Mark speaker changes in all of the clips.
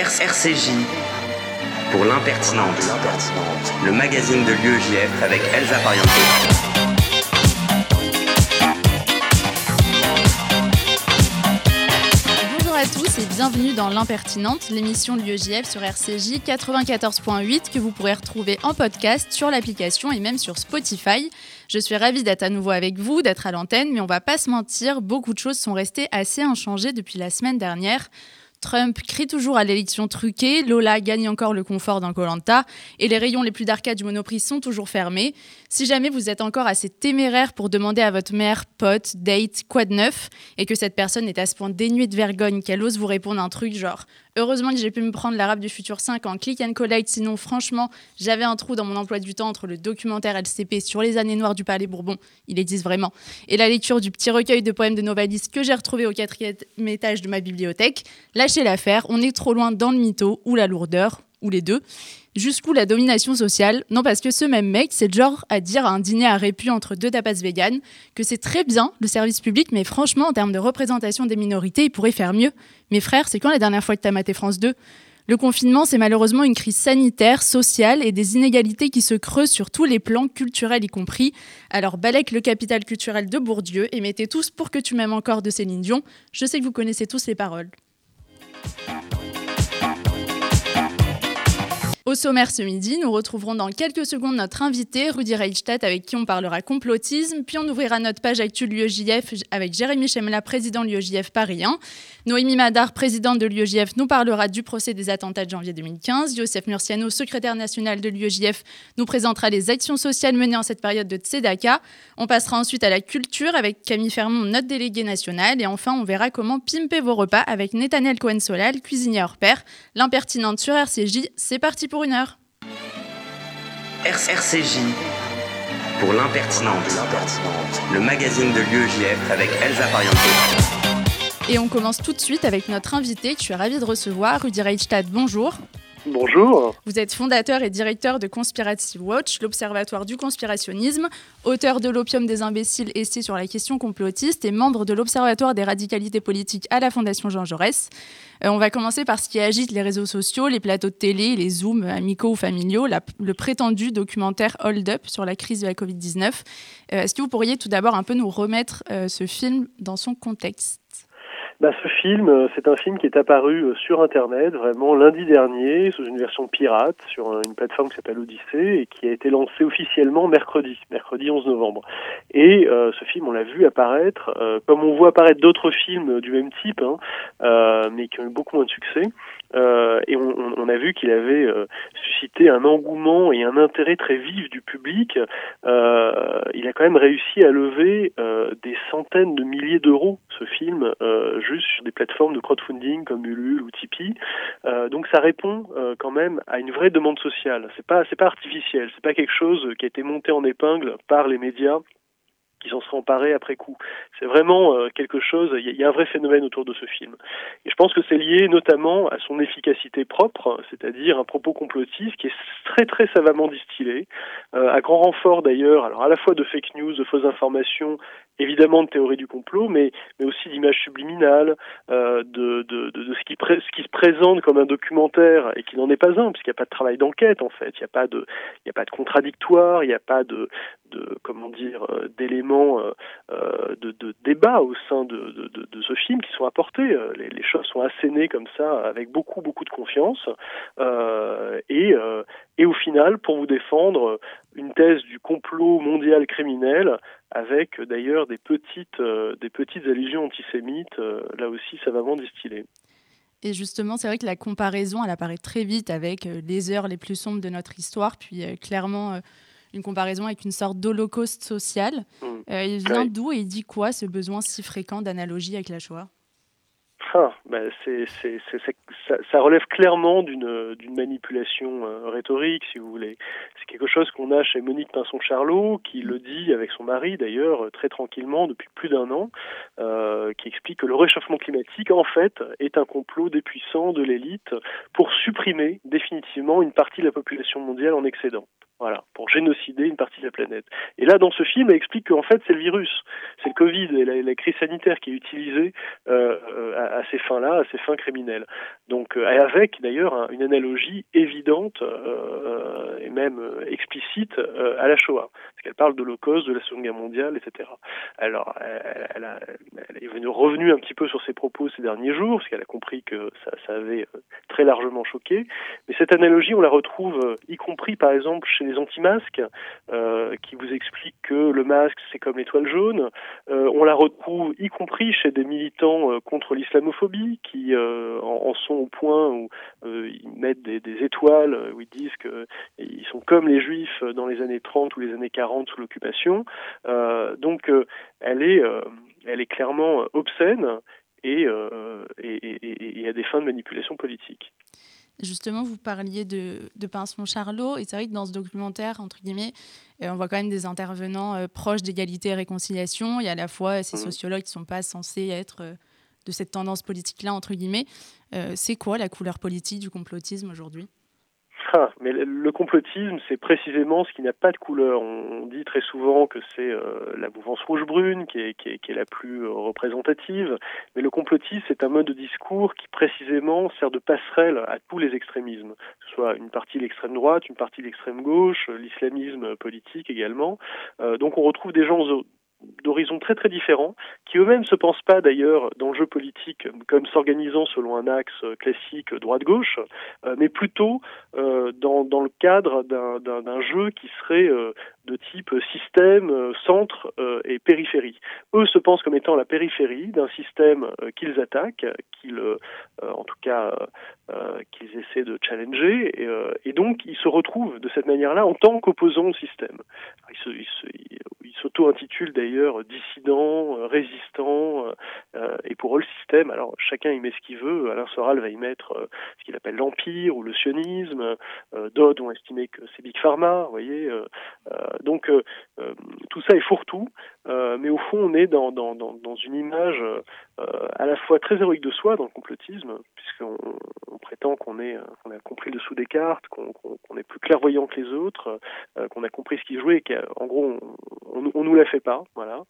Speaker 1: RCJ pour l'impertinente, le magazine de l'UEJF avec Elsa.
Speaker 2: Bonjour à tous et bienvenue dans l'impertinente, l'émission de l'UEJF sur RCJ 94.8 que vous pourrez retrouver en podcast sur l'application et même sur Spotify. Je suis ravie d'être à nouveau avec vous, d'être à l'antenne, mais on va pas se mentir, beaucoup de choses sont restées assez inchangées depuis la semaine dernière. Trump crie toujours à l'élection truquée, Lola gagne encore le confort d'un Colanta et les rayons les plus d'arcade du Monoprix sont toujours fermés. Si jamais vous êtes encore assez téméraire pour demander à votre mère, pote, date, quoi de neuf, et que cette personne est à ce point dénuée de vergogne qu'elle ose vous répondre un truc genre Heureusement que j'ai pu me prendre l'arabe du futur 5 en click and collect, sinon franchement, j'avais un trou dans mon emploi du temps entre le documentaire LCP sur les années noires du Palais Bourbon, il existe vraiment, et la lecture du petit recueil de poèmes de Novalis que j'ai retrouvé au quatrième étage de ma bibliothèque. Lâchez l'affaire, on est trop loin dans le mytho ou la lourdeur, ou les deux. Jusqu'où la domination sociale Non, parce que ce même mec, c'est genre à dire à un dîner à répu entre deux tapas véganes que c'est très bien le service public, mais franchement, en termes de représentation des minorités, il pourrait faire mieux. Mes frères, c'est quand la dernière fois que t'as maté France 2 le confinement, c'est malheureusement une crise sanitaire, sociale et des inégalités qui se creusent sur tous les plans, culturels y compris. Alors balèque le capital culturel de Bourdieu et mettez tous pour que tu m'aimes encore de Céline Dion. Je sais que vous connaissez tous les paroles. Au sommaire ce midi, nous retrouverons dans quelques secondes notre invité, Rudy Reichstadt, avec qui on parlera complotisme, puis on ouvrira notre page actuelle l'UEJF avec Jérémy Chemla, président de l'UEJF Paris 1. Noémie Madar, présidente de l'UEJF, nous parlera du procès des attentats de janvier 2015. Joseph Murciano, secrétaire national de l'UEJF, nous présentera les actions sociales menées en cette période de Tzedaka. On passera ensuite à la culture avec Camille Fermont, notre délégué national. Et enfin, on verra comment pimper vos repas avec Nathaniel Cohen-Solal, cuisinier hors pair. L'impertinente sur RCJ, c'est parti pour une heure.
Speaker 1: RCJ pour l'impertinente, le magazine de l'UEJF avec Elsa Pariente.
Speaker 2: Et on commence tout de suite avec notre invité que je suis ravie de recevoir, Rudy Reichstadt. Bonjour.
Speaker 3: Bonjour.
Speaker 2: Vous êtes fondateur et directeur de Conspiracy Watch, l'Observatoire du conspirationnisme, auteur de L'opium des imbéciles, essai sur la question complotiste et membre de l'Observatoire des radicalités politiques à la Fondation Jean Jaurès. Euh, on va commencer par ce qui agite les réseaux sociaux, les plateaux de télé, les zooms amicaux ou familiaux, le prétendu documentaire Hold Up sur la crise de la Covid-19. Euh, Est-ce que vous pourriez tout d'abord un peu nous remettre euh, ce film dans son contexte?
Speaker 3: Bah, ce film, euh, c'est un film qui est apparu euh, sur Internet vraiment lundi dernier sous une version pirate sur euh, une plateforme qui s'appelle Odyssée et qui a été lancé officiellement mercredi, mercredi 11 novembre. Et euh, ce film, on l'a vu apparaître, euh, comme on voit apparaître d'autres films du même type, hein, euh, mais qui ont eu beaucoup moins de succès. Et on, on- a vu qu'il avait suscité un engouement et un intérêt très vif du public. Il a quand même réussi à lever des centaines de milliers d'euros, ce film, juste sur des plateformes de crowdfunding comme Ulule ou Tipeee. Euh, donc ça répond euh, quand même à une vraie demande sociale. C'est pas c'est pas artificiel, c'est pas quelque chose qui a été monté en épingle par les médias qui s'en seraient emparés après coup. C'est vraiment euh, quelque chose, il y, a- un vrai phénomène autour de ce film. Et je pense que c'est lié notamment à son efficacité propre, c'est-à-dire un propos complotiste qui est très très savamment distillé, à grand renfort d'ailleurs, alors à la fois de fake news, de fausses informations, évidemment de théorie du complot, mais, mais aussi d'images subliminales, euh, de, de, de, de ce, qui ce qui se présente comme un documentaire et qui n'en est pas un, puisqu'il n'y a pas de travail d'enquête en fait, il n'y a pas de, il a pas de contradictoire, il n'y a pas de, de comment dire, euh, d'éléments euh, euh, de, de débat au sein de, de, de, de ce film qui sont apportés. Euh, Les, les choses sont assénées comme ça avec beaucoup beaucoup de confiance euh, et euh, et au final pour vous défendre une thèse du complot mondial criminel avec d'ailleurs des petites euh, des petites allusions antisémites euh, là aussi savamment distillées.
Speaker 2: Et justement, c'est vrai que la comparaison, elle apparaît très vite avec euh, les heures les plus sombres de notre histoire, puis euh, clairement une comparaison avec une sorte d'holocauste social.
Speaker 3: Mm.
Speaker 2: Euh, il vient d'où et il dit quoi ce besoin si fréquent d'analogie avec la Shoah?
Speaker 3: Ah, ben c'est, ça, relève clairement d'une, d'une manipulation euh, rhétorique, si vous voulez. C'est quelque chose qu'on a chez Monique Pinson-Charlot, qui le dit avec son mari d'ailleurs euh, très tranquillement depuis plus d'un an, euh, qui explique que le réchauffement climatique, en fait, est un complot des puissants, de l'élite, pour supprimer définitivement une partie de la population mondiale en excédent. Voilà, pour génocider une partie de la planète. Et là, dans ce film, elle explique qu'en fait, c'est le virus, c'est le Covid et la, crise sanitaire qui est utilisée euh, à, à, ces fins-là, à ces fins criminelles. Donc, euh, avec d'ailleurs une analogie évidente euh, et même euh, explicite euh, à la Shoah, parce qu'elle parle de l'Holocauste, de la Seconde Guerre mondiale, etc. Alors, elle, elle, a, elle, est venue revenue un petit peu sur ses propos ces derniers jours, parce qu'elle a compris que ça avait très largement choqué. Mais cette analogie, on la retrouve y compris, par exemple, chez les anti-masques, euh, qui vous expliquent que le masque, c'est comme l'étoile jaune. Euh, on la retrouve y compris chez des militants euh, contre l'islamophobie, qui en, sont au point où ils mettent des, des, étoiles, où ils disent qu'ils sont comme les juifs dans les années 30 ou les années 40 sous l'occupation. donc, elle est, elle est clairement obscène et, et, et, et, à des fins de manipulation politique.
Speaker 2: Justement, vous parliez de, de Pince-Charlot, et c'est vrai que dans ce documentaire, entre guillemets, euh, on voit quand même des intervenants euh, proches d'égalité et réconciliation. Il y a à la fois ces mmh. sociologues qui ne sont pas censés être euh, de cette tendance politique-là, entre guillemets. Euh, c'est quoi la couleur politique du complotisme aujourd'hui?
Speaker 3: Mais le complotisme, c'est précisément ce qui n'a pas de couleur. On dit très souvent que c'est euh, la mouvance rouge-brune qui est, la plus euh, représentative, mais le complotisme, c'est un mode de discours qui précisément sert de passerelle à tous les extrémismes, que ce soit une partie de l'extrême droite, une partie de l'extrême gauche, l'islamisme politique également. Euh, donc on retrouve des gens d'horizons très très différents, qui eux-mêmes se pensent pas d'ailleurs dans le jeu politique comme s'organisant selon un axe classique droite-gauche, euh, mais plutôt euh, dans, dans le cadre d'un jeu qui serait euh, de type système, euh, centre euh, et périphérie. Eux se pensent comme étant la périphérie d'un système euh, qu'ils attaquent, qu'ils, en tout cas, qu'ils essaient de challenger, et, donc ils se retrouvent de cette manière-là en tant qu'opposants au système. Ils, se, ils, s'auto-intitulent d'ailleurs dissidents, résistants, et pour eux le système, alors chacun y met ce qu'il veut, Alain Soral va y mettre ce qu'il appelle l'empire ou le sionisme, d'autres ont estimé que c'est Big Pharma, vous voyez, euh, euh, tout ça est fourre-tout, euh, mais au fond on est dans, dans, dans, une image à la fois très héroïque de soi dans le complotisme, puisqu'on on prétend qu'on est qu'on a compris le dessous des cartes, qu'on qu est plus clairvoyant que les autres, qu'on a compris ce qui jouait, et qu'en gros on, on, on, nous la fait pas, voilà.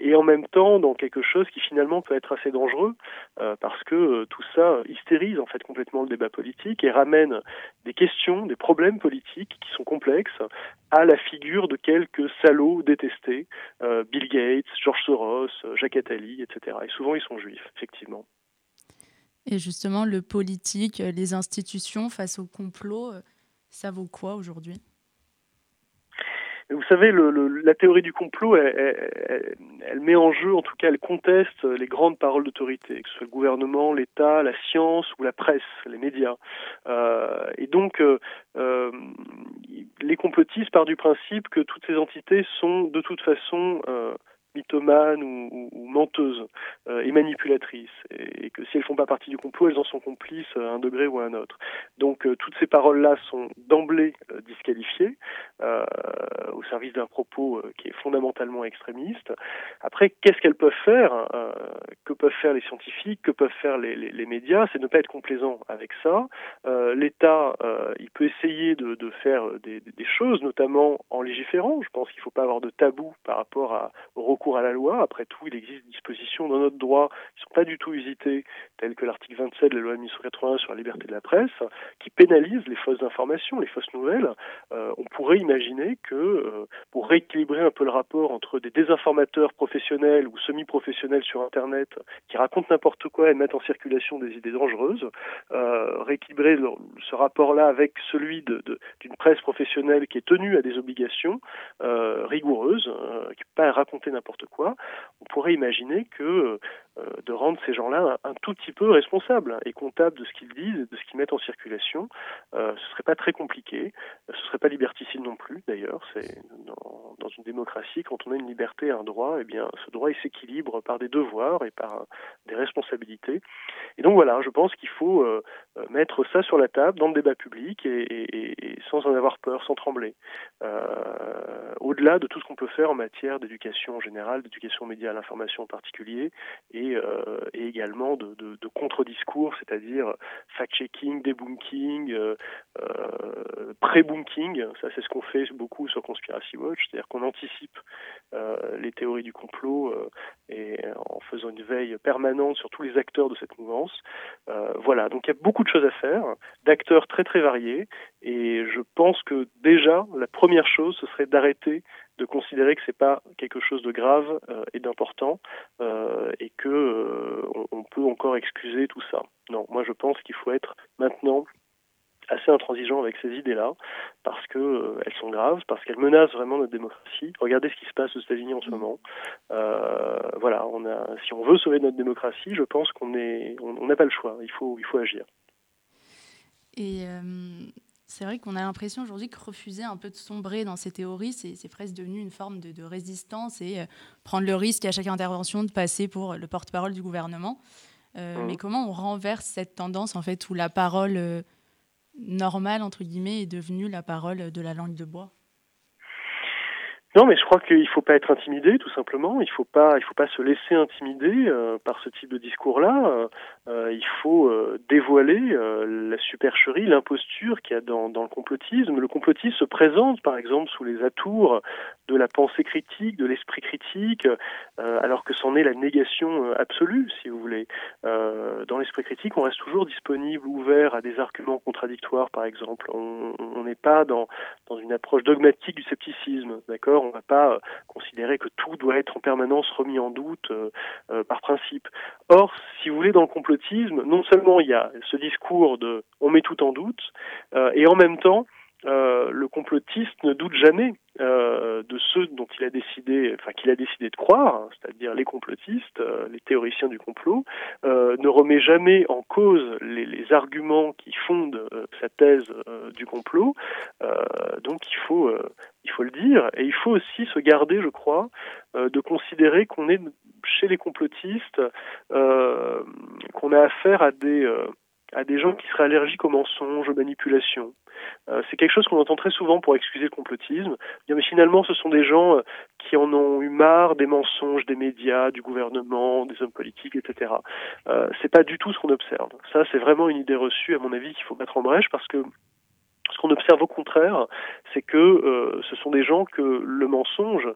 Speaker 3: Et en même temps dans quelque chose qui finalement peut être assez dangereux, parce que tout ça hystérise en fait complètement le débat politique et ramène des questions, des problèmes politiques qui sont complexes à la figure de quelques salauds détestés, euh, Bill Gates, George Soros, Jacques Attali, etc. Et souvent ils sont juifs, effectivement.
Speaker 2: Et justement, le politique, les institutions face au complot, euh, ça vaut quoi aujourd'hui?
Speaker 3: Vous savez, le, le, la théorie du complot, elle, elle, elle, met en jeu, en tout cas, elle conteste les grandes paroles d'autorité, que ce soit le gouvernement, l'État, la science ou la presse, les médias. Euh, et donc, euh, euh, les complotistes partent du principe que toutes ces entités sont de toute façon euh, mythomanes ou, menteuses euh, et manipulatrices, et, que si elles font pas partie du complot, elles en sont complices à un degré ou à un autre. Donc euh, toutes ces paroles-là sont d'emblée euh, disqualifiées euh, au service d'un propos euh, qui est fondamentalement extrémiste. Après, qu'est-ce qu'elles peuvent faire euh, Que peuvent faire les scientifiques Que peuvent faire les, les, les médias? C'est ne pas être complaisant avec ça. L'État, il peut essayer de, de faire des, des, choses, notamment en légiférant. Je pense qu'il ne faut pas avoir de tabou par rapport à, au recours à la loi. Après tout, il existe des dispositions dans notre droit qui ne sont pas du tout usitées, telles que l'article 27 de la loi de 1981 sur la liberté de la presse, qui pénalisent les fausses informations, les fausses nouvelles. Euh, on pourrait imaginer que, euh, pour rééquilibrer un peu le rapport entre des désinformateurs professionnels ou semi-professionnels sur Internet qui racontent n'importe quoi et mettent en circulation des idées dangereuses, euh, rééquilibrer ce rapport-là avec celui d'une presse professionnelle qui est tenue à des obligations rigoureuses, qui ne peut pas raconter n'importe quoi, on pourrait imaginer que euh, de rendre ces gens-là un, tout petit peu responsables et comptables de ce qu'ils disent et de ce qu'ils mettent en circulation, euh, ce serait pas très compliqué, ce serait pas liberticide non plus d'ailleurs. Dans, une démocratie, quand on a une liberté et un droit, eh bien ce droit il s'équilibre par des devoirs et par euh, des responsabilités. Et donc voilà, je pense qu'il faut euh, mettre ça sur la table dans le débat public et, sans en avoir peur, sans trembler. Au-delà de tout ce qu'on peut faire en matière d'éducation en général, d'éducation aux médias à l'information en particulier, et, également de, contre-discours, c'est-à-dire fact-checking, debunking, pré-bunking. Ça, c'est ce qu'on fait beaucoup sur Conspiracy Watch, c'est-à-dire qu'on anticipe les théories du complot et en faisant une veille permanente sur tous les acteurs de cette mouvance. voilà, donc il y a beaucoup de choses à faire, d'acteurs très très variés, et je pense que déjà, la première chose, ce serait d'arrêter de considérer que c'est pas quelque chose de grave euh, et d'important euh, et que euh, on, peut encore excuser tout ça. Non, moi je pense qu'il faut être maintenant assez intransigeant avec ces idées-là parce que elles sont graves, parce qu'elles menacent vraiment notre démocratie. Regardez ce qui se passe aux États-Unis en ce moment. voilà, on a, si on veut sauver notre démocratie, je pense qu'on est, on n'a pas le choix. Il faut, il faut agir.
Speaker 2: Et c'est vrai qu'on a l'impression aujourd'hui que refuser un peu de sombrer dans ces théories, c'est presque devenu une forme de, résistance et euh, prendre le risque à chaque intervention de passer pour le porte-parole du gouvernement. Euh, mmh. Mais comment on renverse cette tendance en fait où la parole euh, normale entre guillemets est devenue la parole de la langue de bois?
Speaker 3: Non, mais je crois qu'il ne faut pas être intimidé, tout simplement. Il ne faut pas, faut pas se laisser intimider euh, par ce type de discours-là. Euh, euh il faut dévoiler la supercherie, l'imposture qu'il y a dans, dans, le complotisme. Le complotisme se présente, par exemple, sous les atours de la pensée critique, de l'esprit critique, alors que c'en est la négation absolue, si vous voulez. dans l'esprit critique, on reste toujours disponible, ouvert à des arguments contradictoires, par exemple. On n'est pas dans, dans une approche dogmatique du scepticisme, d'accord? On ne va pas euh, considérer que tout doit être en permanence remis en doute euh, euh, par principe. Or, si vous voulez, dans le complotisme, non seulement il y a ce discours de on met tout en doute, et en même temps, euh, le complotiste ne doute jamais euh, de ceux dont il a décidé, enfin qu'il a décidé de croire, hein, c'est-à-dire les complotistes, euh, les théoriciens du complot, ne remet jamais en cause les, les arguments qui fondent sa thèse du complot. donc il faut, il faut le dire, et il faut aussi se garder, je crois, de considérer qu'on est chez les complotistes, qu'on a affaire à des à des gens qui seraient allergiques aux mensonges, aux manipulations. Euh, c'est quelque chose qu'on entend très souvent pour excuser le complotisme. Mais finalement, ce sont des gens euh, qui en ont eu marre des mensonges des médias, du gouvernement, des hommes politiques, etc. Euh, c'est pas du tout ce qu'on observe. Ça, c'est vraiment une idée reçue, à mon avis, qu'il faut mettre en brèche parce que ce qu'on observe au contraire, c'est que euh, ce sont des gens que le mensonge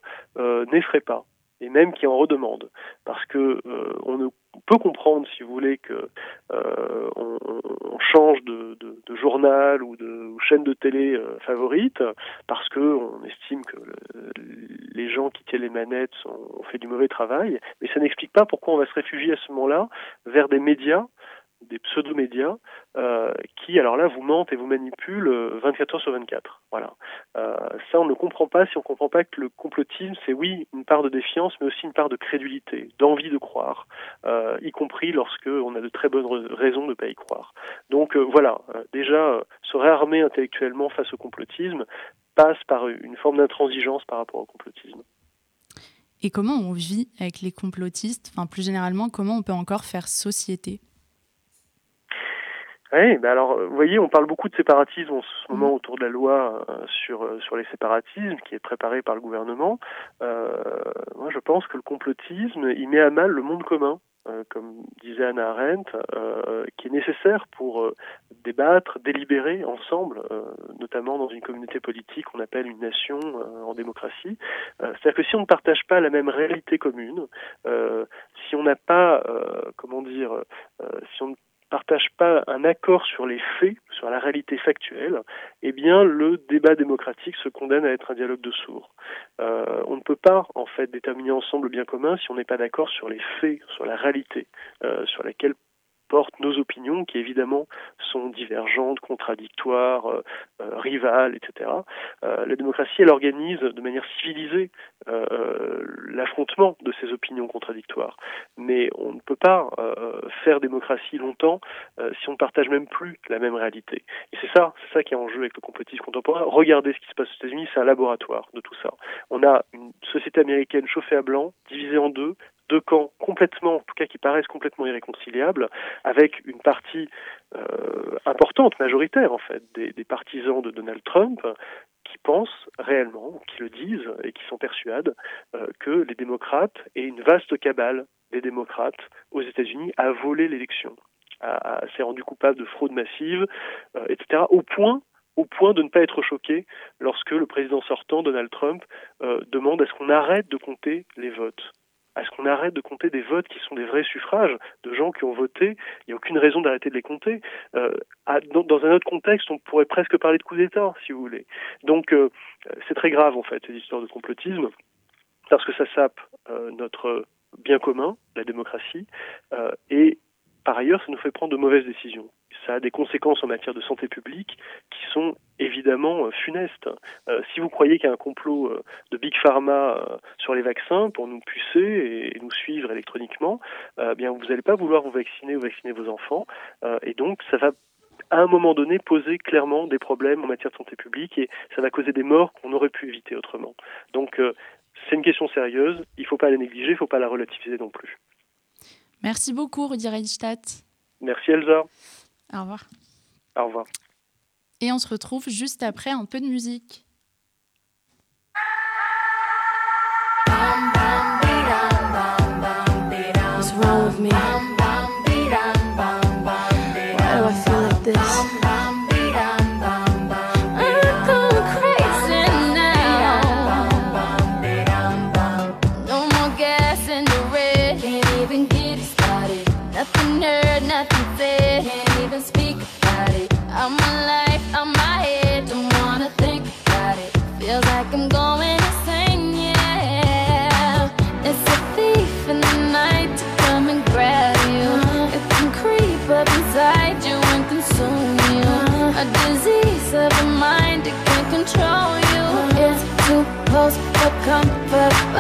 Speaker 3: n'effraie pas et même qui en redemandent. Parce que on ne peut comprendre, si vous voulez, que euh, on, on, change de, de, de, journal ou de chaîne de télé euh, favorite parce que on estime que le, les gens qui tiennent les manettes ont fait du mauvais travail, mais ça n'explique pas pourquoi on va se réfugier à ce moment-là vers des médias des pseudo-médias euh, qui, alors là, vous mentent et vous manipulent 24 euh, heures sur 24. Voilà. Euh, ça, on ne comprend pas si on ne comprend pas que le complotisme, c'est oui une part de défiance, mais aussi une part de crédulité, d'envie de croire, y compris lorsque on a de très bonnes raisons de ne pas y croire. Donc voilà, déjà, se réarmer intellectuellement face au complotisme passe par une forme d'intransigeance par rapport au complotisme.
Speaker 2: Et comment on vit avec les complotistes? Enfin, plus généralement, comment on peut encore faire société?
Speaker 3: Oui, ben alors, vous voyez, on parle beaucoup de séparatisme en ce moment autour de la loi euh, sur euh, sur les séparatismes qui est préparée par le gouvernement. Euh, moi, je pense que le complotisme, il met à mal le monde commun, euh, comme disait Anna Arendt, qui est nécessaire pour débattre, délibérer ensemble, notamment dans une communauté politique qu'on appelle une nation en démocratie. C'est-à-dire que si on ne partage pas la même réalité commune, si on n'a pas, comment dire, si on ne partage pas un accord sur les faits, sur la réalité factuelle, eh bien le débat démocratique se condamne à être un dialogue de sourds. Euh, on ne peut pas en fait déterminer ensemble le bien commun si on n'est pas d'accord sur les faits, sur la réalité, euh, sur laquelle portent nos opinions, qui évidemment sont divergentes, contradictoires, euh, euh, rivales, etc. Euh, la démocratie, elle organise de manière civilisée l'affrontement de ces opinions contradictoires. Mais on ne peut pas faire démocratie longtemps si on ne partage même plus la même réalité. Et c'est ça, c'est ça qui est en jeu avec le complotisme contemporain. Regardez ce qui se passe aux États-Unis, c'est un laboratoire de tout ça. On a une société américaine chauffée à blanc, divisée en deux, deux camps complètement, en tout cas qui paraissent complètement irréconciliables, avec une partie euh, importante, majoritaire en fait, des, partisans de Donald Trump, qui pensent réellement, qui le disent et qui s'en persuadent, que les démocrates et une vaste cabale des démocrates aux États-Unis a volé l'élection, s'est rendu coupable de fraude massive, etc. Au point au point de ne pas être choqué lorsque le président sortant, Donald Trump, demande à ce qu'on arrête de compter les votes à ce qu'on arrête de compter des votes qui sont des vrais suffrages de gens qui ont voté. Il n'y a aucune raison d'arrêter de les compter. Euh, dans, un autre contexte, on pourrait presque parler de coup d'État, si vous voulez. Donc, euh, c'est très grave, en fait, ces histoires de complotisme, parce que ça sape euh, notre bien commun, la démocratie, et par ailleurs, ça nous fait prendre de mauvaises décisions ça a des conséquences en matière de santé publique qui sont évidemment euh, funestes. Euh, si vous croyez qu'il y a un complot euh, de Big Pharma sur les vaccins pour nous pucer et, nous suivre électroniquement, bien vous n'allez pas vouloir vous vacciner ou vacciner vos enfants, et donc ça va à un moment donné poser clairement des problèmes en matière de santé publique et ça va causer des morts qu'on aurait pu éviter autrement. Donc c'est une question sérieuse, il ne faut pas la négliger, il ne faut pas la relativiser non plus.
Speaker 4: Merci beaucoup Rudi Reichstadt.
Speaker 3: Merci Elsa.
Speaker 4: Au revoir.
Speaker 3: Au revoir.
Speaker 4: Et on se retrouve juste après un peu de musique.
Speaker 2: control you. It's too close for comfort.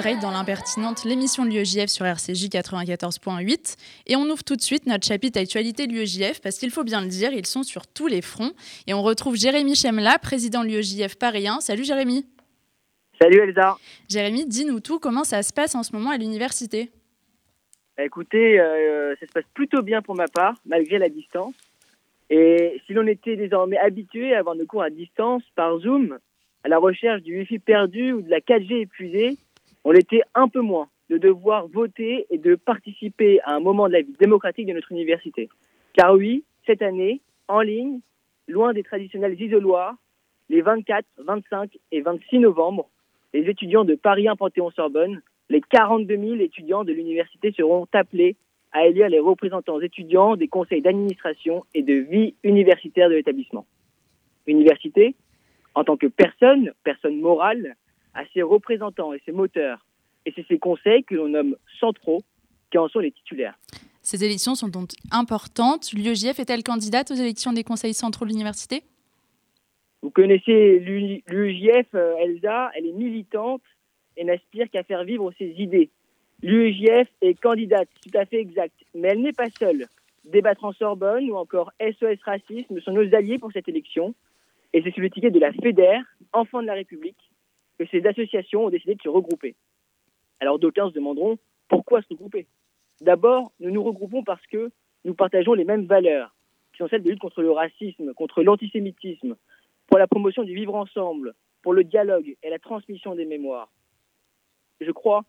Speaker 2: Direct dans l'impertinente l'émission de l'UEJF sur RCJ 94.8 et on ouvre tout de suite notre chapitre actualité de l'UEJF parce qu'il faut bien le dire, ils sont sur tous les fronts et on retrouve Jérémy Chemla, président de l'UEJF parisien. Salut Jérémy.
Speaker 5: Salut Elsa.
Speaker 2: Jérémy, dis-nous tout, comment ça se passe en ce moment à l'université?
Speaker 5: Bah, Écoutez, euh, ça se passe plutôt bien pour ma part, malgré la distance. Et si l'on était désormais habitué à avoir nos cours à distance par Zoom, à la recherche du Wi-Fi perdu ou de la 4G épuisée, on l'était un peu moins de devoir voter et de participer à un moment de la vie démocratique de notre université. Car oui, cette année, en ligne, loin des traditionnels isoloirs, les 24, 25 et 26 novembre, les étudiants de Paris 1 Panthéon-Sorbonne, les 42 000 étudiants de l'université seront appelés à élire les représentants étudiants des conseils d'administration et de vie universitaire de l'établissement. L'université, en tant que personne, personne morale, a ses représentants et ses moteurs, et c'est ces conseils que l'on nomme centraux qui en sont les titulaires.
Speaker 2: Ces élections sont donc importantes. L'UEJF est-elle candidate aux élections des conseils centraux de l'université?
Speaker 5: Vous connaissez l'UEJF, euh, Elsa, elle est militante et n'aspire qu'à faire vivre ses idées. L'UEJF est candidate, tout à fait exact, mais elle n'est pas seule. Débattre en Sorbonne ou encore SOS Racisme sont nos alliés pour cette élection. Et c'est sur le ticket de la FEDER, Enfants de la République, que ces associations ont décidé de se regrouper. Alors d'aucuns se demanderont pourquoi se regrouper? D'abord, nous nous regroupons parce que nous partageons les mêmes valeurs, qui sont celles de lutte contre le racisme, contre l'antisémitisme, pour la promotion du vivre ensemble, pour le dialogue et la transmission des mémoires. Je crois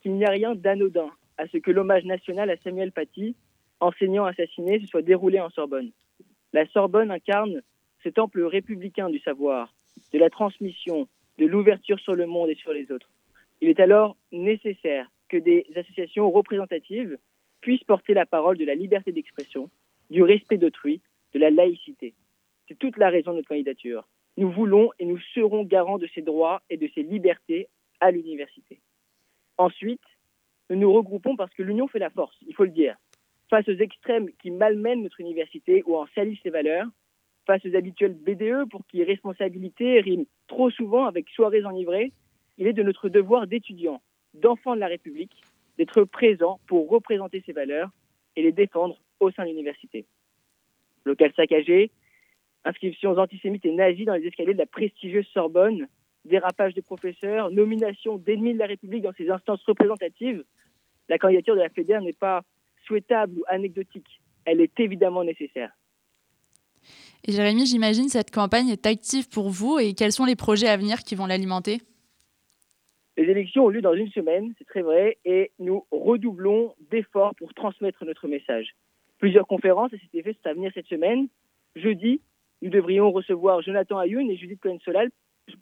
Speaker 5: qu'il n'y a rien d'anodin à ce que l'hommage national à Samuel Paty, enseignant assassiné, se soit déroulé en Sorbonne. La Sorbonne incarne ce temple républicain du savoir, de la transmission, de l'ouverture sur le monde et sur les autres. Il est alors nécessaire que des associations représentatives puissent porter la parole de la liberté d'expression, du respect d'autrui, de la laïcité. C'est toute la raison de notre candidature. Nous voulons et nous serons garants de ces droits et de ces libertés à l'université. Ensuite, nous nous regroupons parce que l'union fait la force, il faut le dire. Face aux extrêmes qui malmènent notre université ou en salissent ses valeurs, face aux habituels BDE pour qui responsabilité rime trop souvent avec soirées enivrées, il est de notre devoir d'étudiants, d'enfants de la République, d'être présents pour représenter ces valeurs et les défendre au sein de l'université. Local saccagé, inscriptions antisémites et nazies dans les escaliers de la prestigieuse Sorbonne, dérapage de professeurs, nomination d'ennemis de la République dans ces instances représentatives, la candidature de la FEDER n'est pas souhaitable ou anecdotique. Elle est évidemment nécessaire.
Speaker 2: Et Jérémy, j'imagine cette campagne est active pour vous et quels sont les projets à venir qui vont l'alimenter?
Speaker 5: Les élections ont lieu dans une semaine, c'est très vrai, et nous redoublons d'efforts pour transmettre notre message. Plusieurs conférences à cet effet sont à venir cette semaine. Jeudi, nous devrions recevoir Jonathan Ayoun et Judith Cohen-Solal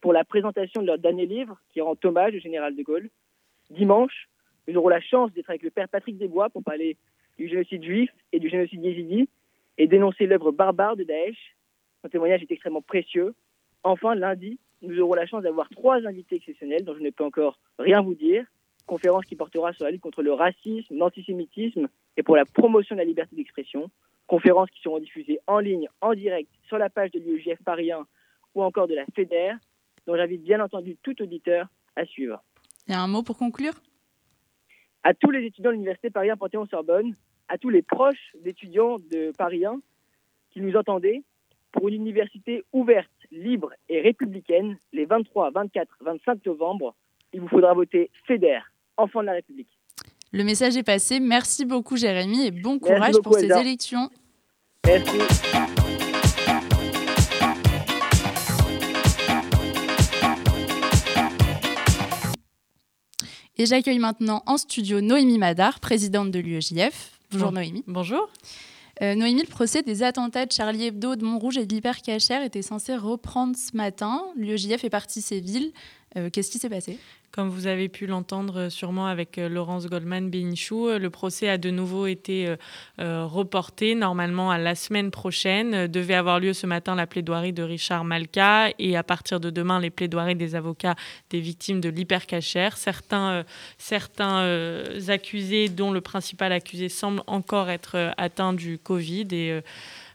Speaker 5: pour la présentation de leur dernier livre qui rend hommage au général de Gaulle. Dimanche, nous aurons la chance d'être avec le père Patrick Desbois pour parler du génocide juif et du génocide yézidi et dénoncer l'œuvre barbare de Daesh. Son témoignage est extrêmement précieux. Enfin, lundi, nous aurons la chance d'avoir trois invités exceptionnels dont je ne peux encore rien vous dire. Conférence qui portera sur la lutte contre le racisme, l'antisémitisme et pour la promotion de la liberté d'expression. Conférences qui seront diffusées en ligne, en direct, sur la page de l'UEJF Paris 1 ou encore de la FEDER, dont j'invite bien entendu tout auditeur à suivre.
Speaker 2: Il y a un mot pour conclure?
Speaker 5: À tous les étudiants de l'Université Paris 1 Panthéon-Sorbonne, à tous les proches d'étudiants de Paris 1 qui nous entendaient, pour une université ouverte, libre et républicaine, les 23, 24, 25 novembre, il vous faudra voter FEDER, enfant de la République.
Speaker 2: Le message est passé. Merci beaucoup, Jérémy, et bon courage pour ces élections.
Speaker 5: Merci.
Speaker 2: Et j'accueille maintenant en studio Noémie Madar, présidente de l'UEJF. Bonjour Noémie.
Speaker 6: Bonjour.
Speaker 2: Euh, Noémie, le procès des attentats de Charlie Hebdo, de Montrouge et de l'Hypercacher était censé reprendre ce matin. L'UEJF est parti Séville. Euh, Qu'est-ce qui s'est passé?
Speaker 6: Comme vous avez pu l'entendre sûrement avec euh, Laurence Goldman Benichou, euh, le procès a de nouveau été euh, euh, reporté normalement à la semaine prochaine. Euh, devait avoir lieu ce matin la plaidoirie de Richard Malka et à partir de demain les plaidoiries des avocats des victimes de l'hypercachère. Certains, euh, certains euh, accusés, dont le principal accusé semble encore être euh, atteint du Covid et euh,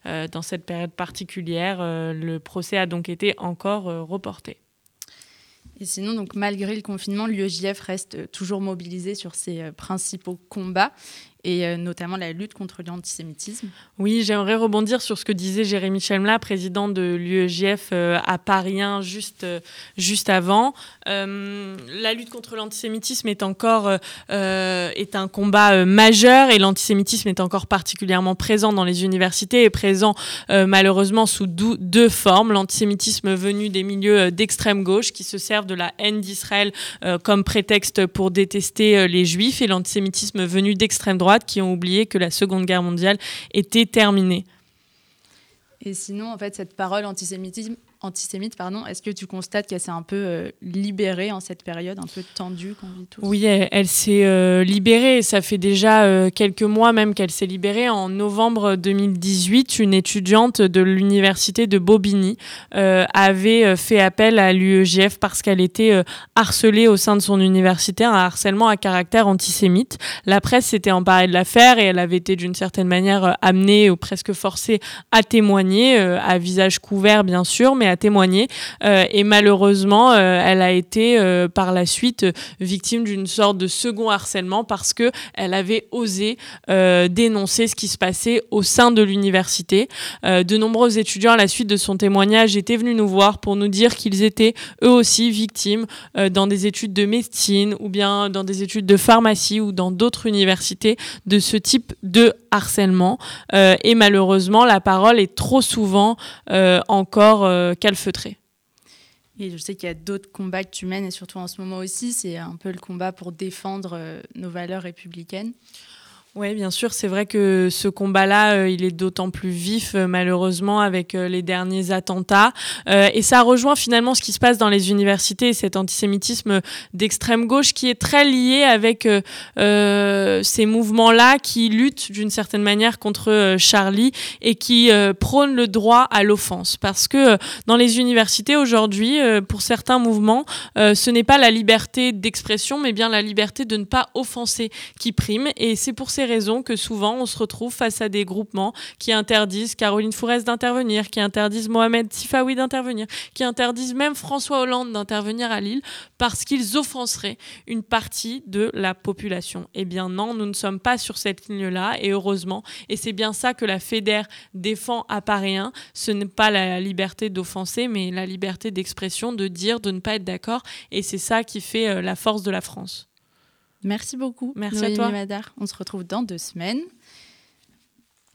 Speaker 6: euh, dans cette période particulière, euh, le procès a donc été encore euh, reporté.
Speaker 2: Et sinon, donc, malgré le confinement, l'UEJF reste toujours mobilisé sur ses principaux combats et euh, notamment la lutte contre l'antisémitisme.
Speaker 6: Oui, j'aimerais rebondir sur ce que disait Jérémy Chelmla, président de l'UEJF euh, à Paris 1, juste, euh, juste avant. la lutte contre l'antisémitisme est encore est un combat majeur et l'antisémitisme est encore particulièrement présent dans les universités et présent malheureusement sous deux formes. L'antisémitisme venu des milieux d'extrême gauche qui se servent de la haine d'Israël comme prétexte pour détester les juifs et l'antisémitisme venu d'extrême droite qui ont oublié que la Seconde Guerre mondiale était terminée.
Speaker 2: Et sinon, en fait, cette parole antisémitisme, antisémite, pardon, est-ce que tu constates qu'elle s'est un peu euh, libérée en cette période un peu tendue qu'on vit tous?
Speaker 6: Oui, elle, s'est euh, libérée. Ça fait déjà euh, quelques mois même qu'elle s'est libérée. En novembre 2018, une étudiante de l'université de Bobigny avait fait appel à l'UEGF parce qu'elle était harcelée au sein de son université, un harcèlement à caractère antisémite. La presse s'était emparée de l'affaire et elle avait été d'une certaine manière amenée ou presque forcée à témoigner, à visage couvert bien sûr, mais témoigner. Euh, et malheureusement, euh, elle a été euh, par la suite victime d'une sorte de second harcèlement parce que elle avait osé dénoncer ce qui se passait au sein de l'université. de nombreux étudiants, à la suite de son témoignage, étaient venus nous voir pour nous dire qu'ils étaient eux aussi victimes dans des études de médecine ou bien dans des études de pharmacie ou dans d'autres universités de ce type de harcèlement. et malheureusement, la parole est trop souvent encore
Speaker 2: Et je sais qu'il y a d'autres combats que tu mènes, et surtout en ce moment aussi, c'est un peu le combat pour défendre euh, nos valeurs républicaines.
Speaker 6: Oui, bien sûr, c'est vrai que ce combat-là, euh, il est d'autant plus vif, euh, malheureusement, avec euh, les derniers attentats. et ça rejoint finalement ce qui se passe dans les universités, cet antisémitisme d'extrême gauche qui est très lié avec ces mouvements-là qui luttent d'une certaine manière contre Charlie et qui prônent le droit à l'offense. Parce que dans les universités aujourd'hui, pour certains mouvements, ce n'est pas la liberté d'expression, mais bien la liberté de ne pas offenser qui prime. Et c'est pour ces raisons que souvent on se retrouve face à des groupements qui interdisent Caroline Fourès d'intervenir, qui interdisent Mohamed Sifawi d'intervenir, qui interdisent même François Hollande d'intervenir à Lille parce qu'ils offenseraient une partie de la population. Eh bien non, nous ne sommes pas sur cette ligne-là et heureusement. Et c'est bien ça que la FEDER défend à Paris 1. Ce n'est pas la liberté d'offenser, mais la liberté d'expression, de dire, de ne pas être d'accord. Et c'est ça qui fait euh, la force de la France.
Speaker 2: Merci beaucoup.
Speaker 6: Merci à toi.
Speaker 2: Madar. On se retrouve dans deux semaines.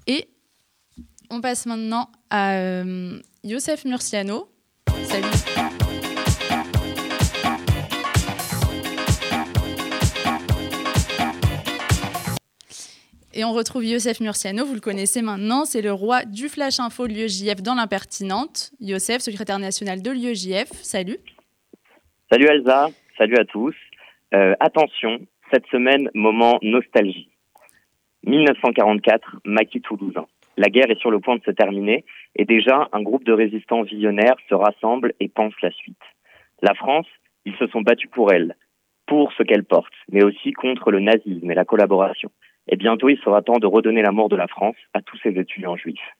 Speaker 2: Et on passe maintenant à euh, Youssef Murciano. Salut. Et on retrouve Youssef Murciano, vous le connaissez maintenant, c'est le roi du Flash Info de l'UEJF dans l'impertinente. Youssef, secrétaire national de l'UEJF, salut.
Speaker 7: Salut Elsa, salut à tous. Euh, attention, cette semaine, moment nostalgie. 1944, maquis toulousain. La guerre est sur le point de se terminer et déjà un groupe de résistants visionnaires se rassemble et pense la suite. La France, ils se sont battus pour elle, pour ce qu'elle porte, mais aussi contre le nazisme et la collaboration. Et bientôt, il sera temps de redonner l'amour de la France à tous ces étudiants juifs.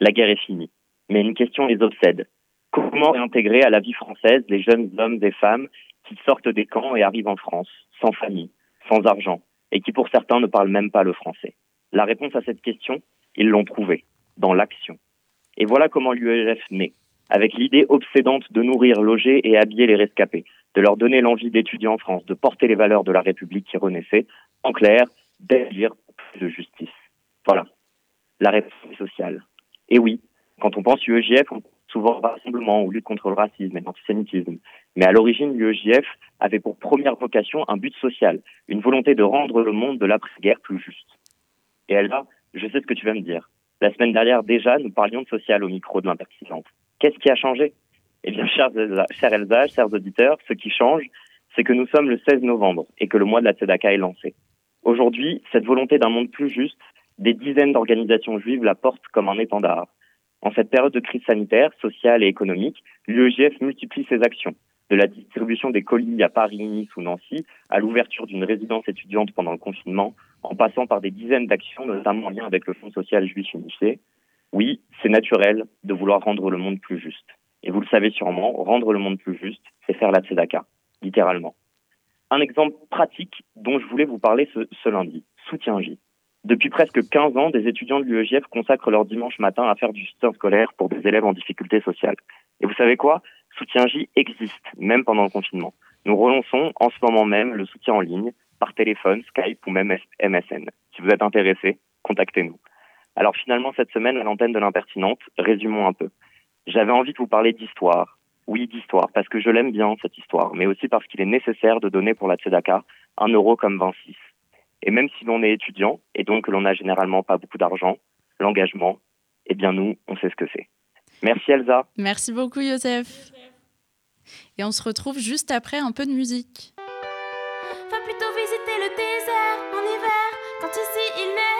Speaker 7: La guerre est finie, mais une question les obsède. Comment réintégrer à la vie française les jeunes hommes et femmes qui sortent des camps et arrivent en France, sans famille, sans argent, et qui pour certains ne parlent même pas le français La réponse à cette question, ils l'ont trouvée, dans l'action. Et voilà comment l'UEF naît, avec l'idée obsédante de nourrir, loger et habiller les rescapés, de leur donner l'envie d'étudier en France, de porter les valeurs de la République qui renaissait, en clair, d'agir pour plus de justice. Voilà, la réponse sociale. Et oui, quand on pense UEJF, on souvent rassemblement ou lutte contre le racisme et l'antisémitisme. Mais à l'origine, l'UEJF avait pour première vocation un but social, une volonté de rendre le monde de l'après-guerre plus juste. Et Elsa, je sais ce que tu vas me dire. La semaine dernière, déjà, nous parlions de social au micro de l'impertinente. Qu'est-ce qui a changé? Eh bien, chers Elsa, chers, auditeurs, ce qui change, c'est que nous sommes le 16 novembre et que le mois de la Tzedaka est lancé. Aujourd'hui, cette volonté d'un monde plus juste, des dizaines d'organisations juives la portent comme un étendard. En cette période de crise sanitaire, sociale et économique, l'UEJF multiplie ses actions, de la distribution des colis à Paris, Nice ou Nancy, à l'ouverture d'une résidence étudiante pendant le confinement, en passant par des dizaines d'actions, notamment en lien avec le Fonds social juif unifié. Oui, c'est naturel de vouloir rendre le monde plus juste. Et vous le savez sûrement, rendre le monde plus juste, c'est faire la tzedaka, littéralement. Un exemple pratique dont je voulais vous parler ce, ce lundi, Soutien J. Depuis presque 15 ans, des étudiants de l'UEJF consacrent leur dimanche matin à faire du soutien scolaire pour des élèves en difficulté sociale. Et vous savez quoi? Soutien J existe, même pendant le confinement. Nous relançons en ce moment même le soutien en ligne, par téléphone, Skype ou même MSN. Si vous êtes intéressé, contactez-nous. Alors finalement, cette semaine, à l'antenne de l'impertinente, résumons un peu. J'avais envie de vous parler d'histoire. Oui, d'histoire, parce que je l'aime bien, cette histoire, mais aussi parce qu'il est nécessaire de donner pour la Tzedaka un euro comme 26. Et même si l'on est étudiant, et donc que l'on n'a généralement pas beaucoup d'argent, l'engagement, eh bien nous, on sait ce que c'est. Merci Elsa.
Speaker 2: Merci beaucoup Youssef. Et on se retrouve juste après un peu de musique.
Speaker 8: Va plutôt visiter le désert en hiver, quand ici il neige.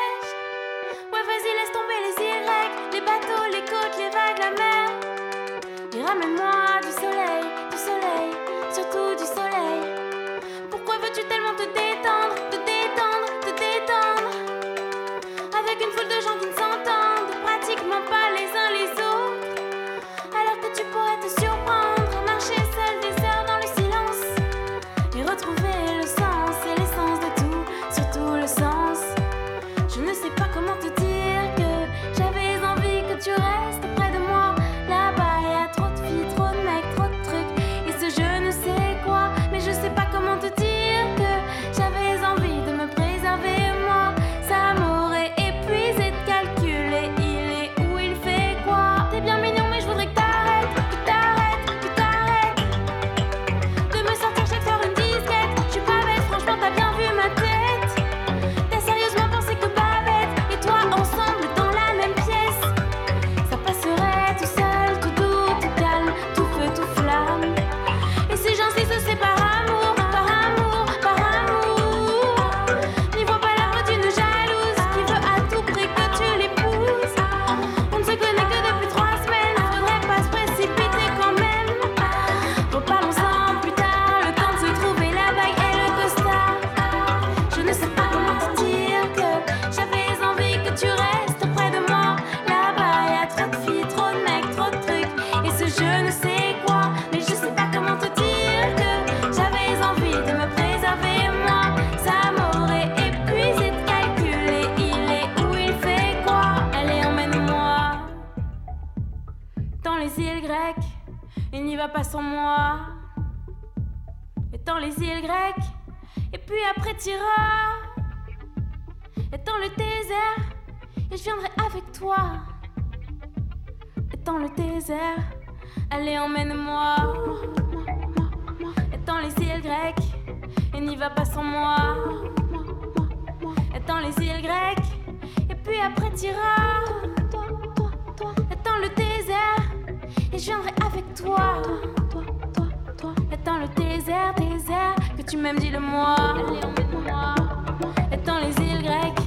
Speaker 8: Après t'iras. Dans le désert. Et je viendrai avec toi. Dans le désert, désert, que tu m'aimes, dis-le-moi. Dans les îles grecques,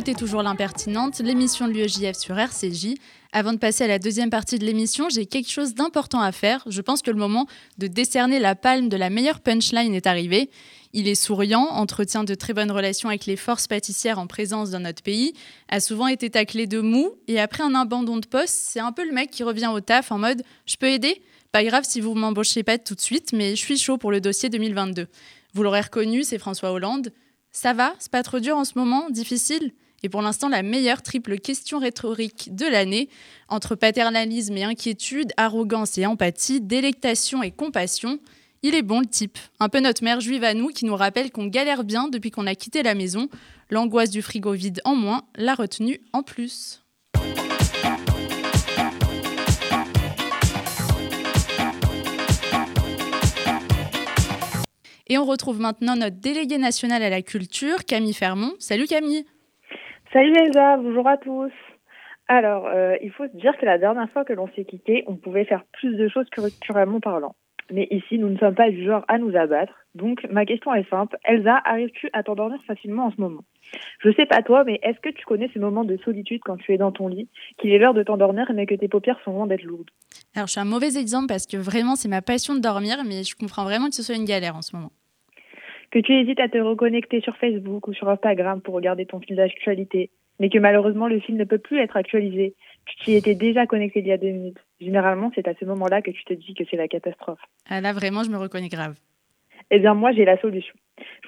Speaker 2: écoutez toujours l'impertinente, l'émission de l'UEJF sur RCJ. Avant de passer à la deuxième partie de l'émission, j'ai quelque chose d'important à faire. Je pense que le moment de décerner la palme de la meilleure punchline est arrivé. Il est souriant, entretient de très bonnes relations avec les forces pâtissières en présence dans notre pays, a souvent été taclé de mou, et après un abandon de poste, c'est un peu le mec qui revient au taf en mode « je peux aider? Pas grave si vous m'embauchez pas tout de suite, mais je suis chaud pour le dossier 2022. » Vous l'aurez reconnu, c'est François Hollande. Ça va? C'est pas trop dur en ce moment? Difficile? Et pour l'instant, la meilleure triple question rhétorique de l'année, entre paternalisme et inquiétude, arrogance et empathie, délectation et compassion. Il est bon le type. Un peu notre mère juive à nous qui nous rappelle qu'on galère bien depuis qu'on a quitté la maison. L'angoisse du frigo vide en moins, la retenue en plus. Et on retrouve maintenant notre déléguée nationale à la culture, Camille Fermont. Salut Camille
Speaker 9: Salut Elsa, bonjour à tous. Alors, euh, il faut se dire que la dernière fois que l'on s'est quitté, on pouvait faire plus de choses culturellement parlant. Mais ici, nous ne sommes pas du genre à nous abattre. Donc, ma question est simple. Elsa, arrives-tu à t'endormir facilement en ce moment? Je sais pas toi, mais est-ce que tu connais ce moment de solitude quand tu es dans ton lit, qu'il est l'heure de t'endormir, mais que tes paupières sont loin d'être lourdes?
Speaker 2: Alors, je suis un mauvais exemple parce que vraiment, c'est ma passion de dormir, mais je comprends vraiment que ce soit une galère en ce moment.
Speaker 9: Que tu hésites à te reconnecter sur Facebook ou sur Instagram pour regarder ton fil d'actualité, mais que malheureusement, le fil ne peut plus être actualisé. Tu t'y étais déjà connecté il y a deux minutes. Généralement, c'est à ce moment-là que tu te dis que c'est la catastrophe.
Speaker 2: Ah là, vraiment, je me reconnais grave.
Speaker 9: Eh bien, moi, j'ai la solution.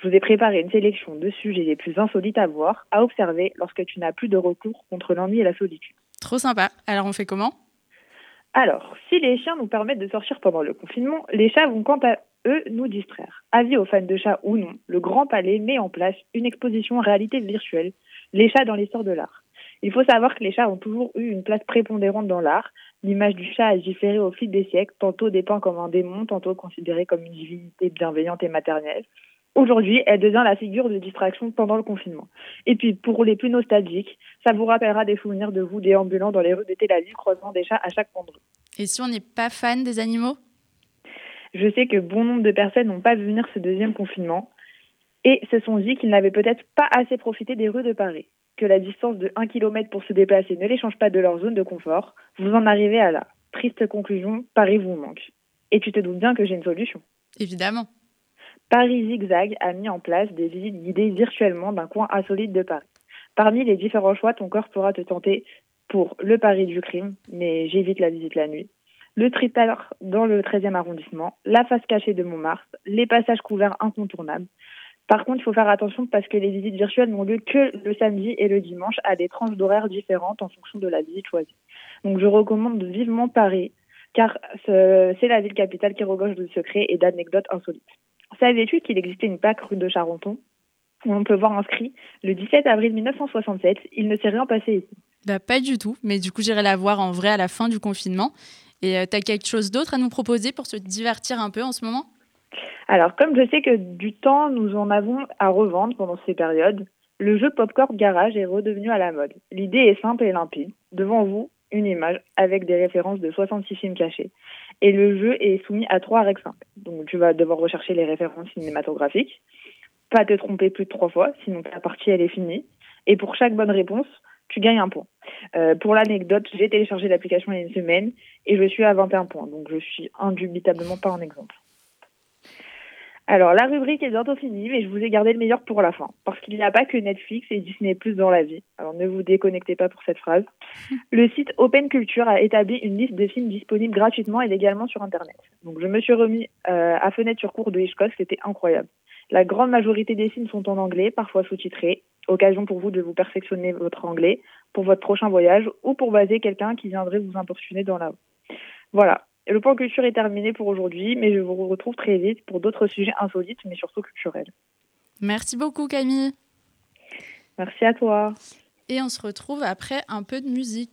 Speaker 9: Je vous ai préparé une sélection de sujets les plus insolites à voir, à observer lorsque tu n'as plus de recours contre l'ennui et la solitude.
Speaker 2: Trop sympa. Alors, on fait comment?
Speaker 9: Alors, si les chiens nous permettent de sortir pendant le confinement, les chats vont quant à eux nous distraire. Avis aux fans de chats ou non, le Grand Palais met en place une exposition réalité virtuelle, les chats dans l'histoire de l'art. Il faut savoir que les chats ont toujours eu une place prépondérante dans l'art. L'image du chat a différé au fil des siècles, tantôt dépeint comme un démon, tantôt considéré comme une divinité bienveillante et maternelle. Aujourd'hui, elle devient la figure de distraction pendant le confinement. Et puis, pour les plus nostalgiques, ça vous rappellera des souvenirs de vous déambulant dans les rues de Tel Aviv, croisant des chats à chaque endroit.
Speaker 2: Et si on n'est pas fan des animaux?
Speaker 9: Je sais que bon nombre de personnes n'ont pas vu venir ce deuxième confinement et se sont dit qu'ils n'avaient peut-être pas assez profité des rues de Paris que la distance de 1 km pour se déplacer ne les change pas de leur zone de confort, vous en arrivez à la triste conclusion, Paris vous manque. Et tu te doutes bien que j'ai une solution.
Speaker 2: Évidemment.
Speaker 9: Paris Zigzag a mis en place des visites guidées virtuellement d'un coin insolite de Paris. Parmi les différents choix, ton corps pourra te tenter pour le Paris du crime, mais j'évite la visite la nuit, le Tritar dans le 13e arrondissement, la face cachée de Montmartre, les passages couverts incontournables, par contre, il faut faire attention parce que les visites virtuelles n'ont lieu que le samedi et le dimanche à des tranches d'horaires différentes en fonction de la visite choisie. Donc je recommande vivement Paris car c'est la ville capitale qui regorge de secrets et d'anecdotes insolites. Savais-tu qu'il existait une plaque rue de Charenton où on peut voir inscrit le 17 avril 1967, il ne s'est rien passé ici?
Speaker 2: Bah, Pas du tout, mais du coup j'irai la voir en vrai à la fin du confinement. Et euh, tu as quelque chose d'autre à nous proposer pour se divertir un peu en ce moment?
Speaker 9: Alors, comme je sais que du temps, nous en avons à revendre pendant ces périodes, le jeu Popcorn Garage est redevenu à la mode. L'idée est simple et limpide. Devant vous, une image avec des références de 66 films cachés. Et le jeu est soumis à trois règles simples. Donc, tu vas devoir rechercher les références cinématographiques, pas te tromper plus de trois fois, sinon ta partie, elle est finie. Et pour chaque bonne réponse, tu gagnes un point. Euh, pour l'anecdote, j'ai téléchargé l'application il y a une semaine et je suis à 21 points. Donc, je suis indubitablement pas un exemple. Alors, la rubrique est bientôt finie, mais je vous ai gardé le meilleur pour la fin, parce qu'il n'y a pas que Netflix et Disney Plus dans la vie. Alors, ne vous déconnectez pas pour cette phrase. Le site Open Culture a établi une liste de films disponibles gratuitement et légalement sur Internet. Donc, je me suis remis euh, à Fenêtre sur cours de Hitchcock, c'était incroyable. La grande majorité des films sont en anglais, parfois sous-titrés. Occasion pour vous de vous perfectionner votre anglais pour votre prochain voyage ou pour baser quelqu'un qui viendrait vous importuner dans la rue. Voilà, le point culture est terminé pour aujourd'hui, mais je vous retrouve très vite pour d'autres sujets insolites, mais surtout culturels.
Speaker 2: Merci beaucoup Camille.
Speaker 9: Merci à toi.
Speaker 2: Et on se retrouve après un peu de musique.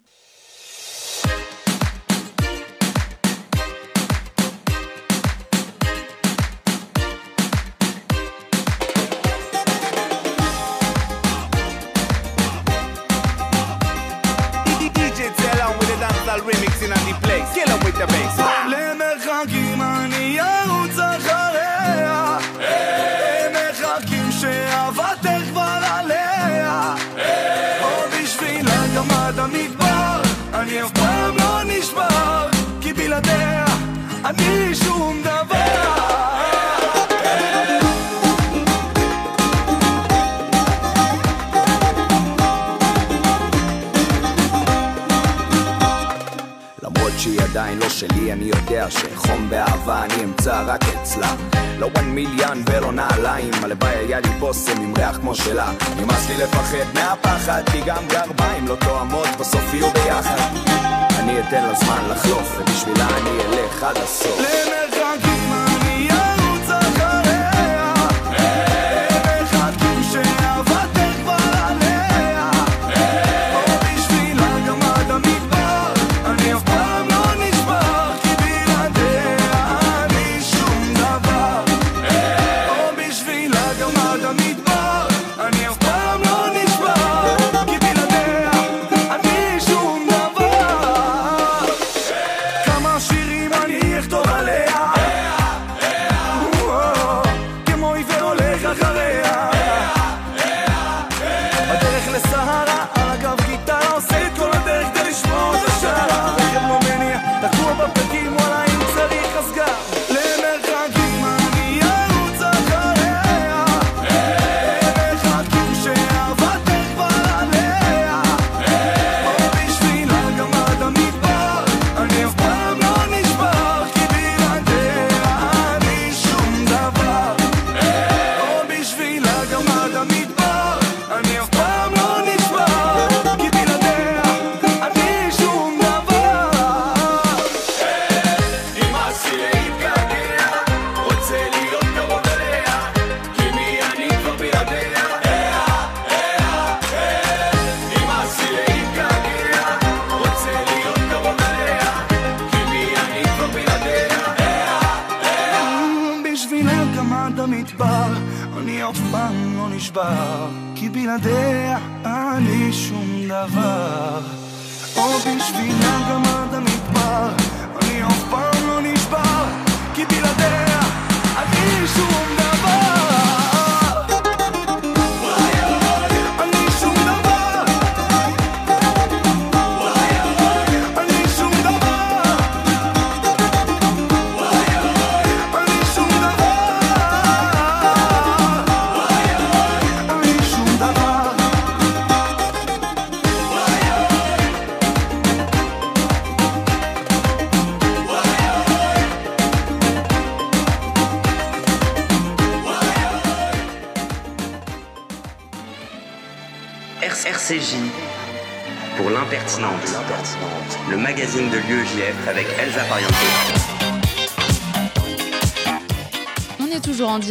Speaker 10: Place. עדיין לא שלי, אני יודע שחום באהבה אני אמצא רק אצלה. לא וואן מיליון ולא נעליים, הלוואי היה לי בושם עם ריח כמו שלה. נמאס לי לפחד מהפחד, כי גם גרביים לא תואמות, בסוף יהיו ביחד. אני אתן לה זמן לחלוף, ובשבילה אני אלך עד הסוף. למרחקים
Speaker 2: mother, meet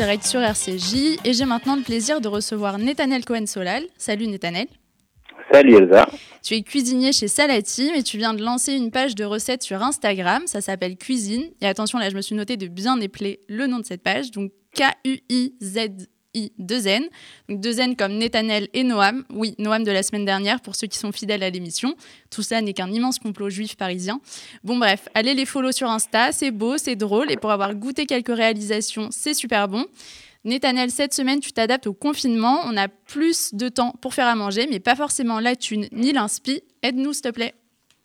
Speaker 2: direct sur RCJ et j'ai maintenant le plaisir de recevoir Netanel Cohen-Solal. Salut Netanel.
Speaker 11: Salut Elsa.
Speaker 2: Tu es cuisinier chez Salati, mais tu viens de lancer une page de recettes sur Instagram. Ça s'appelle Cuisine. Et attention, là, je me suis noté de bien épeler le nom de cette page. Donc K-U-I-Z-I 2N. Donc 2N comme Netanel et Noam. Oui, Noam de la semaine dernière pour ceux qui sont fidèles à l'émission. Tout ça n'est qu'un immense complot juif parisien. Bon, bref, allez les follow sur Insta. C'est beau, c'est drôle. Et pour avoir goûté quelques réalisations, c'est super bon. Netanel, cette semaine, tu t'adaptes au confinement. On a plus de temps pour faire à manger, mais pas forcément la thune ni l'inspi. Aide-nous, s'il te plaît.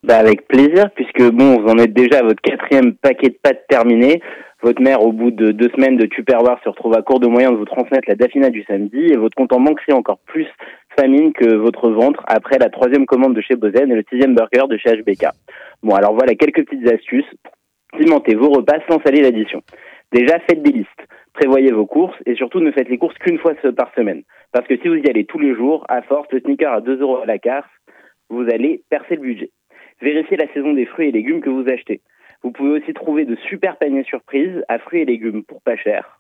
Speaker 11: Bah avec plaisir, puisque bon, vous en êtes déjà à votre quatrième paquet de pâtes terminé. Votre mère, au bout de deux semaines de Tupperware, se retrouve à court de moyens de vous transmettre la daffina du samedi, et votre compte en banque crie encore plus famine que votre ventre après la troisième commande de chez Bozen et le sixième burger de chez HBK. Bon, alors voilà quelques petites astuces. Cimentez vos repas sans saler l'addition. Déjà, faites des listes. Prévoyez vos courses et surtout ne faites les courses qu'une fois par semaine. Parce que si vous y allez tous les jours, à force, le sneaker à 2 euros à la carte, vous allez percer le budget. Vérifiez la saison des fruits et légumes que vous achetez. Vous pouvez aussi trouver de super paniers surprises à fruits et légumes pour pas cher.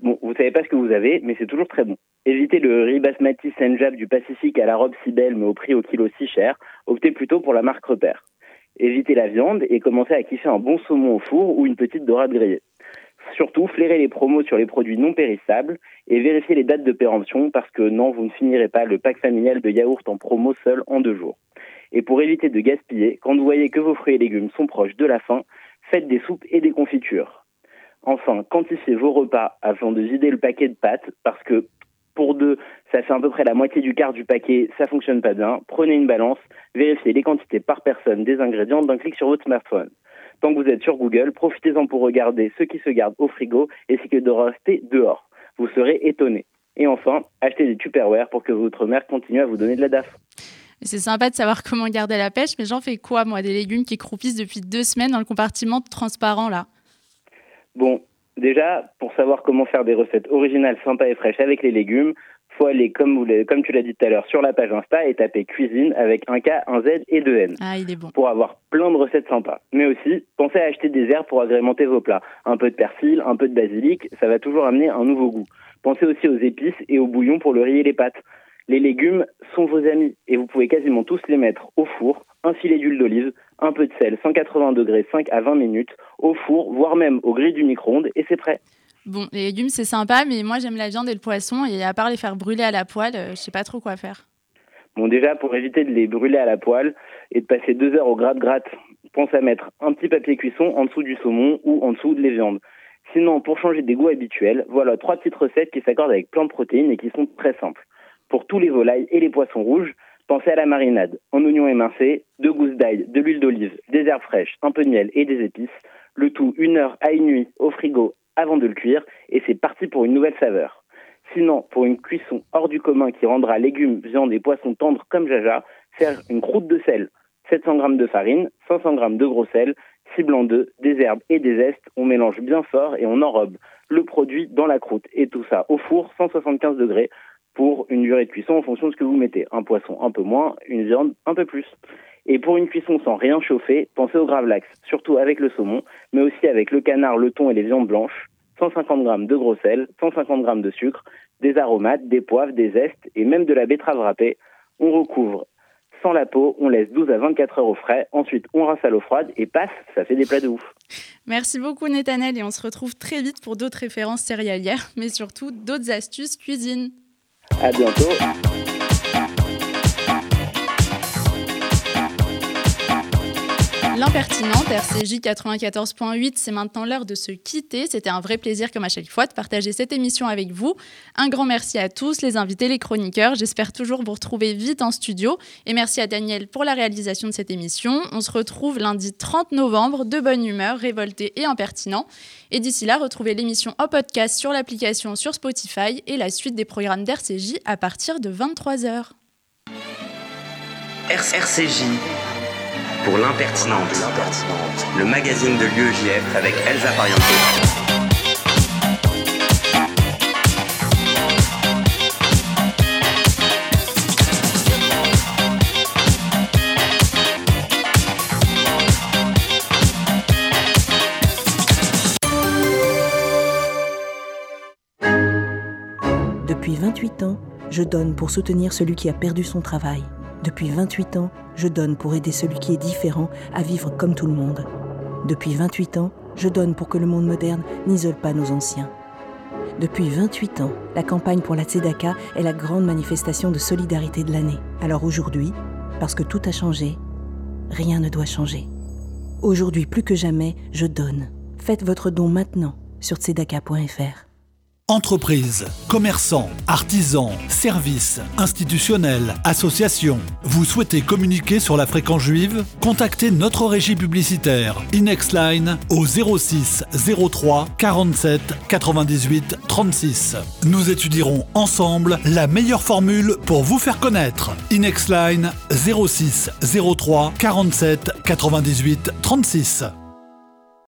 Speaker 11: Bon, vous savez pas ce que vous avez, mais c'est toujours très bon. Évitez le riz basmati Senjab du Pacifique à la robe si belle mais au prix au kilo si cher. Optez plutôt pour la marque Repère. Évitez la viande et commencez à kiffer un bon saumon au four ou une petite dorade grillée. Surtout, flairez les promos sur les produits non périssables et vérifiez les dates de péremption parce que non, vous ne finirez pas le pack familial de yaourt en promo seul en deux jours. Et pour éviter de gaspiller, quand vous voyez que vos fruits et légumes sont proches de la fin, faites des soupes et des confitures. Enfin, quantifiez vos repas avant de vider le paquet de pâtes parce que pour deux, ça fait à peu près la moitié du quart du paquet, ça fonctionne pas bien. Prenez une balance, vérifiez les quantités par personne des ingrédients d'un clic sur votre smartphone. Tant que vous êtes sur Google, profitez-en pour regarder ce qui se garde au frigo et ce qui doit rester dehors. Vous serez étonné. Et enfin, achetez des Tupperware pour que votre mère continue à vous donner de la DAF.
Speaker 2: C'est sympa de savoir comment garder la pêche, mais j'en fais quoi, moi, des légumes qui croupissent depuis deux semaines dans le compartiment transparent, là?
Speaker 11: Bon, déjà, pour savoir comment faire des recettes originales, sympas et fraîches avec les légumes, faut aller, comme, vous comme tu l'as dit tout à l'heure, sur la page Insta et taper cuisine avec un K, un Z et deux N.
Speaker 2: Ah, il est bon.
Speaker 11: Pour avoir plein de recettes sympas. Mais aussi, pensez à acheter des herbes pour agrémenter vos plats. Un peu de persil, un peu de basilic, ça va toujours amener un nouveau goût. Pensez aussi aux épices et aux bouillons pour le riz et les pâtes. Les légumes sont vos amis et vous pouvez quasiment tous les mettre au four, un filet d'huile d'olive, un peu de sel, 180 degrés, 5 à 20 minutes, au four, voire même au grill du micro-ondes et c'est prêt.
Speaker 2: Bon, les légumes, c'est sympa, mais moi, j'aime la viande et le poisson. Et à part les faire brûler à la poêle, euh, je sais pas trop quoi faire.
Speaker 11: Bon, déjà, pour éviter de les brûler à la poêle et de passer deux heures au gratte-gratte, pense à mettre un petit papier cuisson en dessous du saumon ou en dessous de les viandes. Sinon, pour changer des goûts habituels, voilà trois petites recettes qui s'accordent avec plein de protéines et qui sont très simples. Pour tous les volailles et les poissons rouges, pensez à la marinade. En oignons émincés, deux gousses d'ail, de l'huile d'olive, des herbes fraîches, un peu de miel et des épices. Le tout une heure à une nuit au frigo avant de le cuire et c'est parti pour une nouvelle saveur. Sinon, pour une cuisson hors du commun qui rendra légumes, viande et poissons tendres comme jaja, faire une croûte de sel, 700 g de farine, 500 g de gros sel, 6 blancs d'œufs, des herbes et des zestes. On mélange bien fort et on enrobe le produit dans la croûte et tout ça au four 175 degrés pour une durée de cuisson en fonction de ce que vous mettez. Un poisson un peu moins, une viande un peu plus. Et pour une cuisson sans rien chauffer, pensez au gravlax, surtout avec le saumon, mais aussi avec le canard, le thon et les viandes blanches. 150 g de gros sel, 150 g de sucre, des aromates, des poivres, des zestes et même de la betterave râpée. On recouvre sans la peau, on laisse 12 à 24 heures au frais, ensuite on rince à l'eau froide et passe, ça fait des plats de ouf.
Speaker 2: Merci beaucoup Nathanel et on se retrouve très vite pour d'autres références céréalières, mais surtout d'autres astuces cuisine.
Speaker 11: À bientôt.
Speaker 2: L'impertinente, RCJ 94.8, c'est maintenant l'heure de se quitter. C'était un vrai plaisir comme à chaque fois de partager cette émission avec vous. Un grand merci à tous, les invités, les chroniqueurs. J'espère toujours vous retrouver vite en studio. Et merci à Daniel pour la réalisation de cette émission. On se retrouve lundi 30 novembre, de bonne humeur, révolté et impertinent. Et d'ici là, retrouvez l'émission en podcast sur l'application sur Spotify et la suite des programmes d'RCJ à partir de 23h.
Speaker 1: RCJ pour l'impertinente, le magazine de l'UEJF avec Elsa Parianto.
Speaker 12: Depuis 28 ans, je donne pour soutenir celui qui a perdu son travail. Depuis 28 ans, je donne pour aider celui qui est différent à vivre comme tout le monde. Depuis 28 ans, je donne pour que le monde moderne n'isole pas nos anciens. Depuis 28 ans, la campagne pour la Tzedaka est la grande manifestation de solidarité de l'année. Alors aujourd'hui, parce que tout a changé, rien ne doit changer. Aujourd'hui plus que jamais, je donne. Faites votre don maintenant sur tzedaka.fr.
Speaker 13: Entreprises, commerçants, artisans, services, institutionnels, associations. Vous souhaitez communiquer sur la fréquence juive? Contactez notre régie publicitaire Inexline au 06 03 47 98 36. Nous étudierons ensemble la meilleure formule pour vous faire connaître. Inexline 06 03 47 98 36.